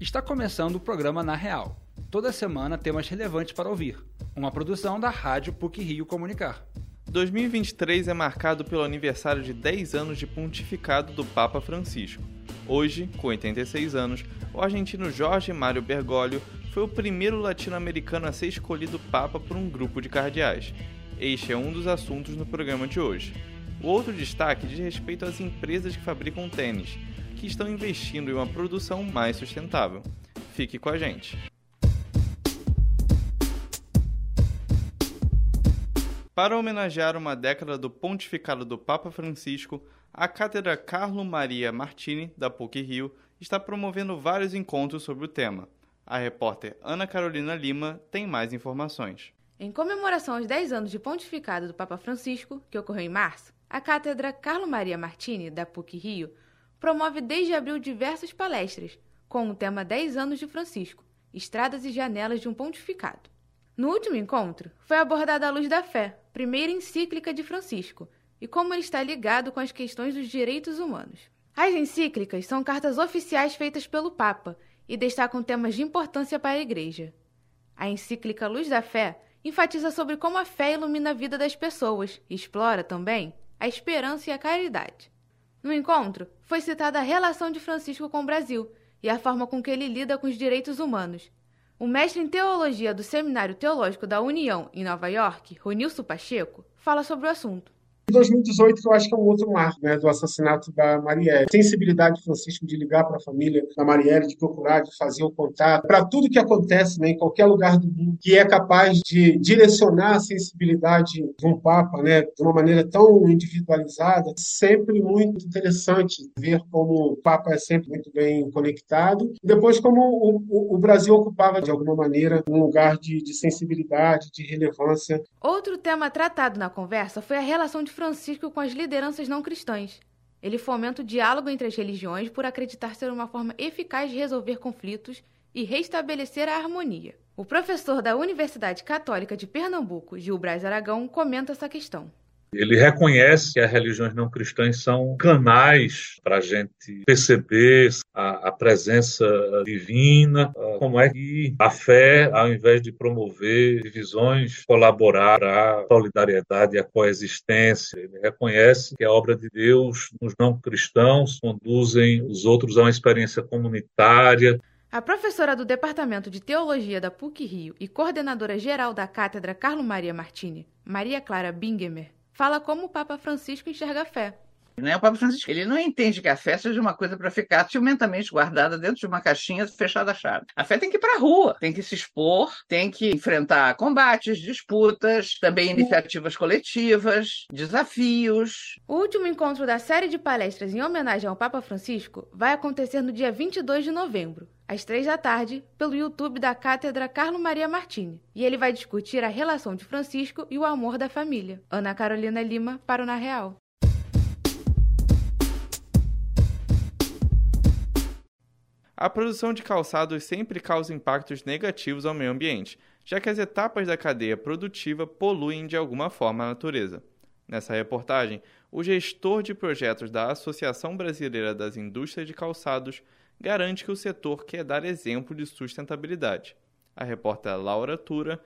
Está começando o programa Na Real. Toda semana temas relevantes para ouvir. Uma produção da Rádio PUC Rio Comunicar. 2023 é marcado pelo aniversário de 10 anos de pontificado do Papa Francisco. Hoje, com 86 anos, o argentino Jorge Mário Bergoglio foi o primeiro latino-americano a ser escolhido Papa por um grupo de cardeais. Este é um dos assuntos no programa de hoje. O outro destaque diz respeito às empresas que fabricam tênis, que estão investindo em uma produção mais sustentável. Fique com a gente. Para homenagear uma década do pontificado do Papa Francisco, a Cátedra Carlo Maria Martini, da PUC Rio, está promovendo vários encontros sobre o tema. A repórter Ana Carolina Lima tem mais informações. Em comemoração aos 10 anos de pontificado do Papa Francisco, que ocorreu em março, a Cátedra Carlo Maria Martini, da PUC Rio, promove desde abril diversas palestras com o tema 10 anos de Francisco, Estradas e Janelas de um Pontificado. No último encontro, foi abordada a luz da fé, primeira encíclica de Francisco, e como ele está ligado com as questões dos direitos humanos. As encíclicas são cartas oficiais feitas pelo Papa e destacam temas de importância para a Igreja. A encíclica Luz da Fé enfatiza sobre como a fé ilumina a vida das pessoas e explora também a esperança e a caridade. No encontro, foi citada a relação de Francisco com o Brasil e a forma com que ele lida com os direitos humanos. O mestre em teologia do Seminário Teológico da União, em Nova York, Ronilson Pacheco, fala sobre o assunto. 2018, que eu acho que é um outro marco né, do assassinato da Marielle. Sensibilidade de Francisco de ligar para a família da Marielle, de procurar, de fazer o contato, para tudo que acontece né, em qualquer lugar do mundo, que é capaz de direcionar a sensibilidade de um Papa né, de uma maneira tão individualizada. Sempre muito interessante ver como o Papa é sempre muito bem conectado. Depois, como o, o, o Brasil ocupava, de alguma maneira, um lugar de, de sensibilidade, de relevância. Outro tema tratado na conversa foi a relação de Francisco com as lideranças não cristãs. Ele fomenta o diálogo entre as religiões por acreditar ser uma forma eficaz de resolver conflitos e restabelecer a harmonia. O professor da Universidade Católica de Pernambuco, Gil Braz Aragão, comenta essa questão. Ele reconhece que as religiões não cristãs são canais para a gente perceber a, a, presença divina, como é que a fé, ao invés de promover divisões, colaborar para a solidariedade e a coexistência. Ele reconhece que a obra de Deus nos não cristãos conduzem os outros a uma experiência comunitária. A professora do Departamento de Teologia da PUC Rio e coordenadora geral da Cátedra Carlo Maria Martini, Maria Clara Bingemer, fala como o Papa Francisco enxerga a fé. Né? O Papa Francisco ele não entende que a fé seja uma coisa para ficar ciumentamente guardada dentro de uma caixinha fechada a chave. A fé tem que ir para a rua, tem que se expor, tem que enfrentar combates, disputas, também iniciativas coletivas, desafios. O último encontro da série de palestras em homenagem ao Papa Francisco vai acontecer no dia 22 de novembro, às três da tarde, pelo YouTube da Cátedra Carlo Maria Martini. E ele vai discutir a relação de Francisco e o amor da família. Ana Carolina Lima, para o Na Real. A produção de calçados sempre causa impactos negativos ao meio ambiente, já que as etapas da cadeia produtiva poluem de alguma forma a natureza. Nessa reportagem, o gestor de projetos da Associação Brasileira das Indústrias de Calçados garante que o setor quer dar exemplo de sustentabilidade. A repórter Laura Tura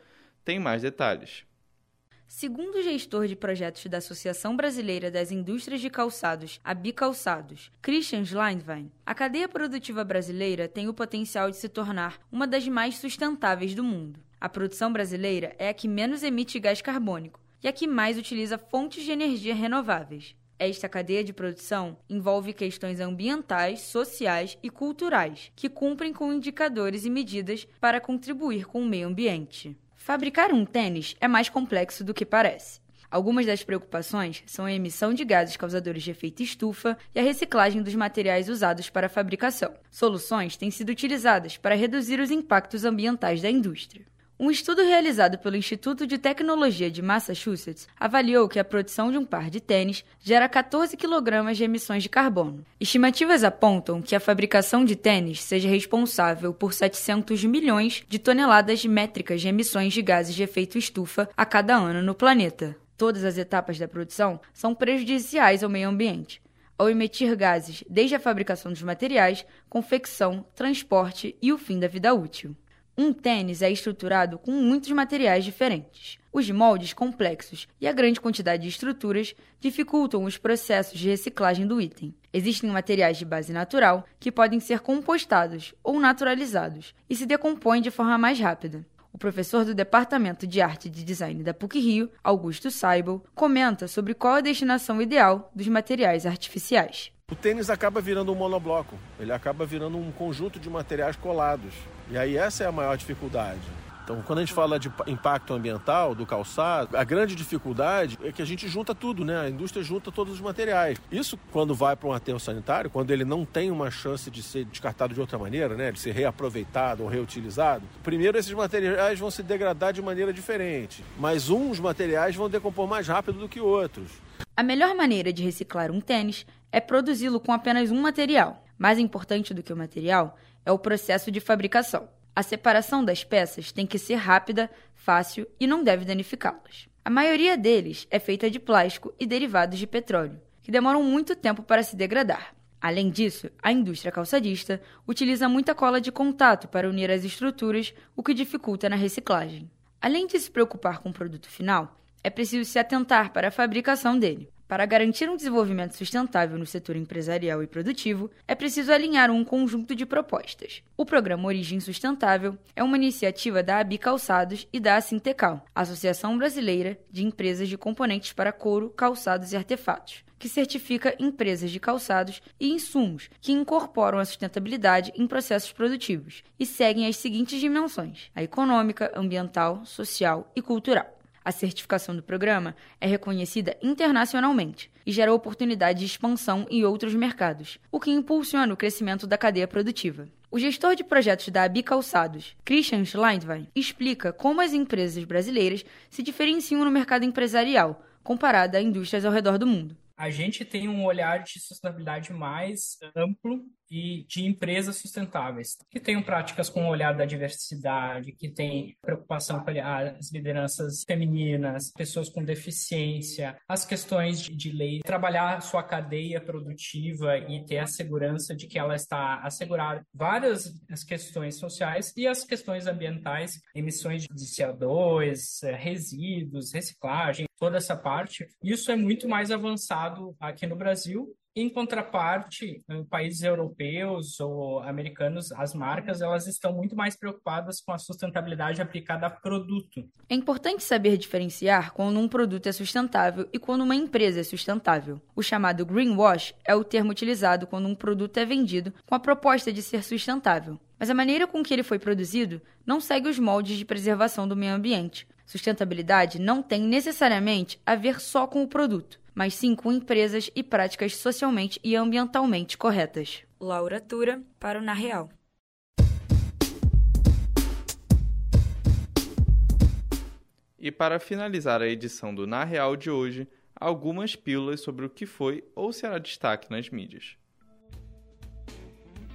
tem mais detalhes. Segundo o gestor de projetos da Associação Brasileira das Indústrias de Calçados, a Bicalçados, Christian Schleindwein, a cadeia produtiva brasileira tem o potencial de se tornar uma das mais sustentáveis do mundo. A produção brasileira é a que menos emite gás carbônico e a que mais utiliza fontes de energia renováveis. Esta cadeia de produção envolve questões ambientais, sociais e culturais, que cumprem com indicadores e medidas para contribuir com o meio ambiente. Fabricar um tênis é mais complexo do que parece. Algumas das preocupações são a emissão de gases causadores de efeito estufa e a reciclagem dos materiais usados para a fabricação. Soluções têm sido utilizadas para reduzir os impactos ambientais da indústria. Um estudo realizado pelo Instituto de Tecnologia de Massachusetts avaliou que a produção de um par de tênis gera 14 kg de emissões de carbono. Estimativas apontam que a fabricação de tênis seja responsável por 700 milhões de toneladas métricas de emissões de gases de efeito estufa a cada ano no planeta. Todas as etapas da produção são prejudiciais ao meio ambiente. ao emitir gases desde a fabricação dos materiais, confecção, transporte e o fim da vida útil. Um tênis é estruturado com muitos materiais diferentes. Os moldes complexos e a grande quantidade de estruturas dificultam os processos de reciclagem do item. Existem materiais de base natural que podem ser compostados ou naturalizados e se decompõem de forma mais rápida. O professor do Departamento de Arte e de Design da PUC-Rio, Augusto Seibel, comenta sobre qual a destinação ideal dos materiais artificiais. O tênis acaba virando um monobloco, ele acaba virando um conjunto de materiais colados. E aí essa é a maior dificuldade. Então, quando a gente fala de impacto ambiental do calçado, a grande dificuldade é que a gente junta tudo, né? A indústria junta todos os materiais. Isso, quando vai para um aterro sanitário, quando ele não tem uma chance de ser descartado de outra maneira, né? De ser reaproveitado ou reutilizado, primeiro esses materiais vão se degradar de maneira diferente. Mas uns materiais vão decompor mais rápido do que outros. A melhor maneira de reciclar um tênis é produzi-lo com apenas um material. Mais importante do que o material é o processo de fabricação. A separação das peças tem que ser rápida, fácil e não deve danificá-las. A maioria deles é feita de plástico e derivados de petróleo, que demoram muito tempo para se degradar. Além disso, a indústria calçadista utiliza muita cola de contato para unir as estruturas, o que dificulta na reciclagem. Além de se preocupar com o produto final, é preciso se atentar para a fabricação dele. Para garantir um desenvolvimento sustentável no setor empresarial e produtivo, é preciso alinhar um conjunto de propostas. O programa Origem Sustentável é uma iniciativa da ABI Calçados e da Asintecal, Associação Brasileira de Empresas de Componentes para Couro, Calçados e Artefatos, que certifica empresas de calçados e insumos que incorporam a sustentabilidade em processos produtivos e seguem as seguintes dimensões: a econômica, ambiental, social e cultural. A certificação do programa é reconhecida internacionalmente e gera oportunidade de expansão em outros mercados, o que impulsiona o crescimento da cadeia produtiva. O gestor de projetos da ABI Calçados, Christian Schleindwein, explica como as empresas brasileiras se diferenciam no mercado empresarial, comparada a indústrias ao redor do mundo. A gente tem um olhar de sustentabilidade mais amplo e de empresas sustentáveis, que tenham práticas com o olhar da diversidade, que tem preocupação com as lideranças femininas, pessoas com deficiência, as questões de, de lei, trabalhar sua cadeia produtiva e ter a segurança de que ela está assegurada. Várias as questões sociais e as questões ambientais, emissões de CO2, eh, resíduos, reciclagem, toda essa parte. Isso é muito mais avançado aqui no Brasil em contraparte, em países europeus ou americanos, as marcas elas estão muito mais preocupadas com a sustentabilidade aplicada a produto. É importante saber diferenciar quando um produto é sustentável e quando uma empresa é sustentável. O chamado greenwash é o termo utilizado quando um produto é vendido com a proposta de ser sustentável, mas a maneira com que ele foi produzido não segue os moldes de preservação do meio ambiente. Sustentabilidade não tem necessariamente a ver só com o produto mas sim com empresas e práticas socialmente e ambientalmente corretas. Laura Tura, para o Na Real. E para finalizar a edição do Na Real de hoje, algumas pílulas sobre o que foi ou será destaque nas mídias.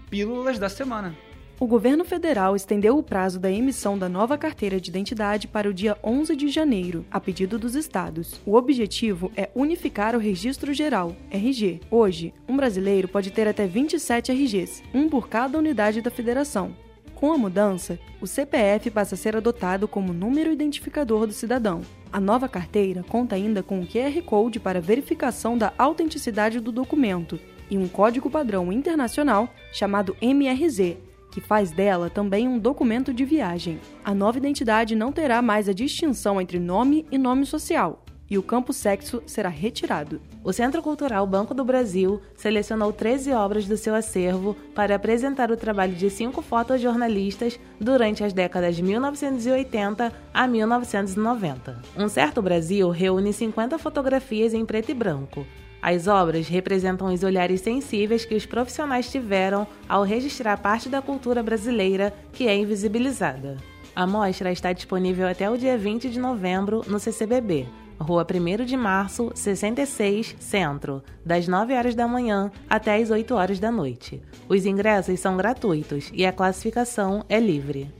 Pílulas da semana. O governo federal estendeu o prazo da emissão da nova carteira de identidade para o dia 11 de janeiro, a pedido dos estados. O objetivo é unificar o Registro Geral, RG. Hoje, um brasileiro pode ter até 27 RGs, um por cada unidade da federação. Com a mudança, o CPF passa a ser adotado como número identificador do cidadão. A nova carteira conta ainda com o QR Code para verificação da autenticidade do documento e um código padrão internacional chamado MRZ, que faz dela também um documento de viagem. A nova identidade não terá mais a distinção entre nome e nome social, e o campo sexo será retirado. O Centro Cultural Banco do Brasil selecionou 13 obras do seu acervo para apresentar o trabalho de cinco fotojornalistas durante as décadas de 1980 a 1990. Um Certo Brasil reúne 50 fotografias em preto e branco, as obras representam os olhares sensíveis que os profissionais tiveram ao registrar parte da cultura brasileira que é invisibilizada. A mostra está disponível até o dia 20 de novembro no CCBB, Rua 1 de Março, 66, Centro, das 9 horas da manhã até as 8 horas da noite. Os ingressos são gratuitos e a classificação é livre.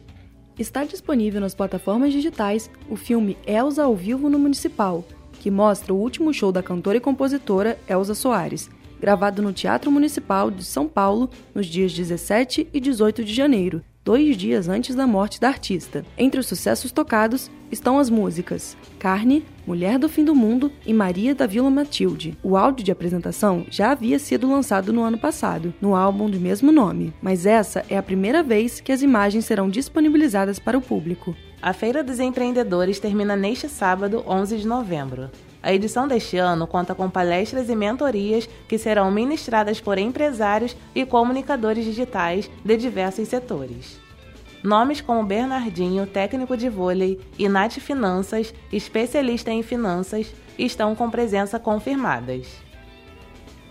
Está disponível nas plataformas digitais o filme Elza ao vivo no Municipal, que mostra o último show da cantora e compositora Elza Soares, gravado no Teatro Municipal de São Paulo nos dias 17 e 18 de janeiro, dois dias antes da morte da artista. Entre os sucessos tocados estão as músicas Carne, Mulher do Fim do Mundo e Maria da Vila Matilde. O áudio de apresentação já havia sido lançado no ano passado, no álbum do mesmo nome, mas essa é a primeira vez que as imagens serão disponibilizadas para o público. A Feira dos Empreendedores termina neste sábado, 11 de novembro. A edição deste ano conta com palestras e mentorias que serão ministradas por empresários e comunicadores digitais de diversos setores. Nomes como Bernardinho, técnico de vôlei, e Nath Finanças, especialista em finanças, estão com presença confirmadas.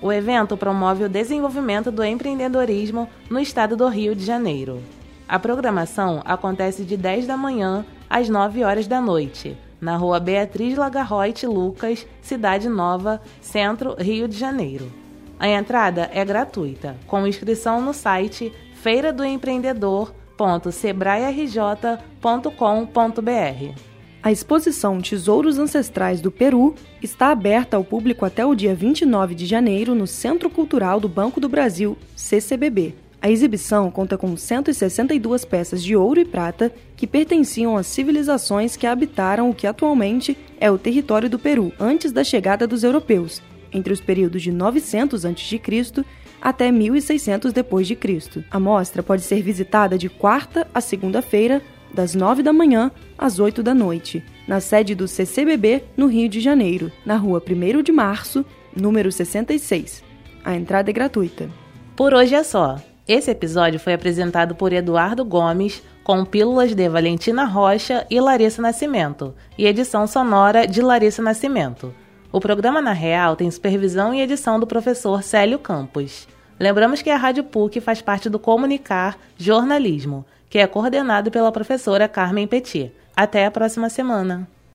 O evento promove o desenvolvimento do empreendedorismo no estado do Rio de Janeiro. A programação acontece de 10 da manhã às 9 horas da noite, na rua Beatriz Lagarroite Lucas, Cidade Nova, Centro, Rio de Janeiro. A entrada é gratuita, com inscrição no site feiradoempreendedor.sebraerj.com.br. A exposição Tesouros Ancestrais do Peru está aberta ao público até o dia 29 de janeiro no Centro Cultural do Banco do Brasil, CCBB. A exibição conta com 162 peças de ouro e prata que pertenciam às civilizações que habitaram o que atualmente é o território do Peru antes da chegada dos europeus, entre os períodos de 900 a.C. até 1600 d.C. A mostra pode ser visitada de quarta a segunda-feira, das 9 da manhã às 8 da noite, na sede do CCBB no Rio de Janeiro, na rua 1 de Março, número 66. A entrada é gratuita. Por hoje é só. Esse episódio foi apresentado por Eduardo Gomes, com pílulas de Valentina Rocha e Larissa Nascimento, e edição sonora de Larissa Nascimento. O programa Na Real tem supervisão e edição do professor Célio Campos. Lembramos que a Rádio PUC faz parte do Comunicar Jornalismo, que é coordenado pela professora Carmen Petit. Até a próxima semana.